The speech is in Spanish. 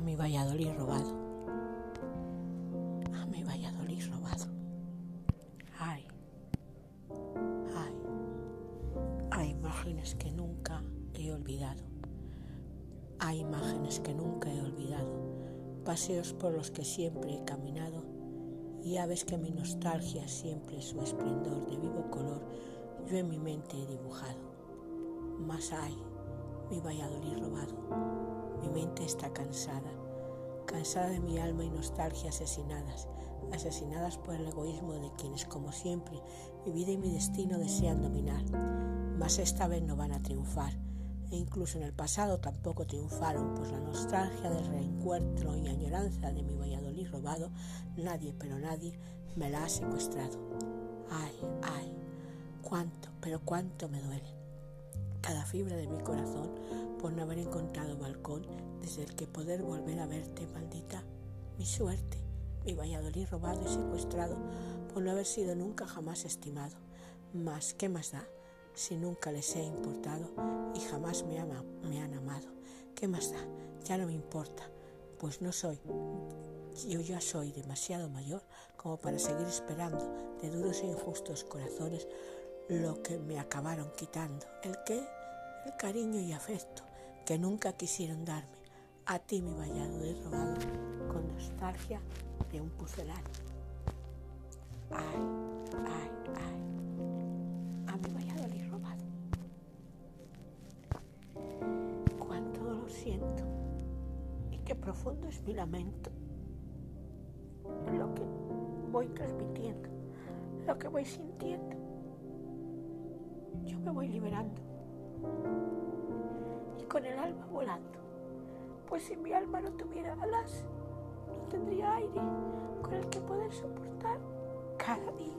Valladolid robado. A mi Valladolid robado. Ay, ay, hay imágenes que nunca he olvidado. Hay imágenes que nunca he olvidado. Paseos por los que siempre he caminado y aves que mi nostalgia siempre su esplendor de vivo color yo en mi mente he dibujado. Mas hay mi Valladolid robado. Mi mente está cansada cansada de mi alma y nostalgia asesinadas, asesinadas por el egoísmo de quienes, como siempre, mi vida y mi destino desean dominar. Mas esta vez no van a triunfar, e incluso en el pasado tampoco triunfaron, pues la nostalgia del reencuentro y añoranza de mi Valladolid robado, nadie, pero nadie, me la ha secuestrado. Ay, ay, cuánto, pero cuánto me duele. Cada fibra de mi corazón por no haber encontrado balcón desde el que poder volver a verte, maldita, mi suerte, mi Valladolid robado y secuestrado, por no haber sido nunca jamás estimado. Mas, ¿qué más da si nunca les he importado y jamás me, han amado? ¿Qué más da? Ya no me importa, pues no soy, yo ya soy demasiado mayor como para seguir esperando de duros e injustos corazones lo que me acabaron quitando. ¿El qué? El cariño y afecto que nunca quisieron darme. A ti mi Valladolid robado con nostalgia de un pucelano. Ay, ay, ay, a mi Valladolid robado. Cuánto dolor siento y qué profundo es mi lamento. Lo que voy transmitiendo, lo que voy sintiendo. Yo me voy liberando con el alma volando. Pues si mi alma no tuviera alas, no tendría aire con el que poder soportar cada día.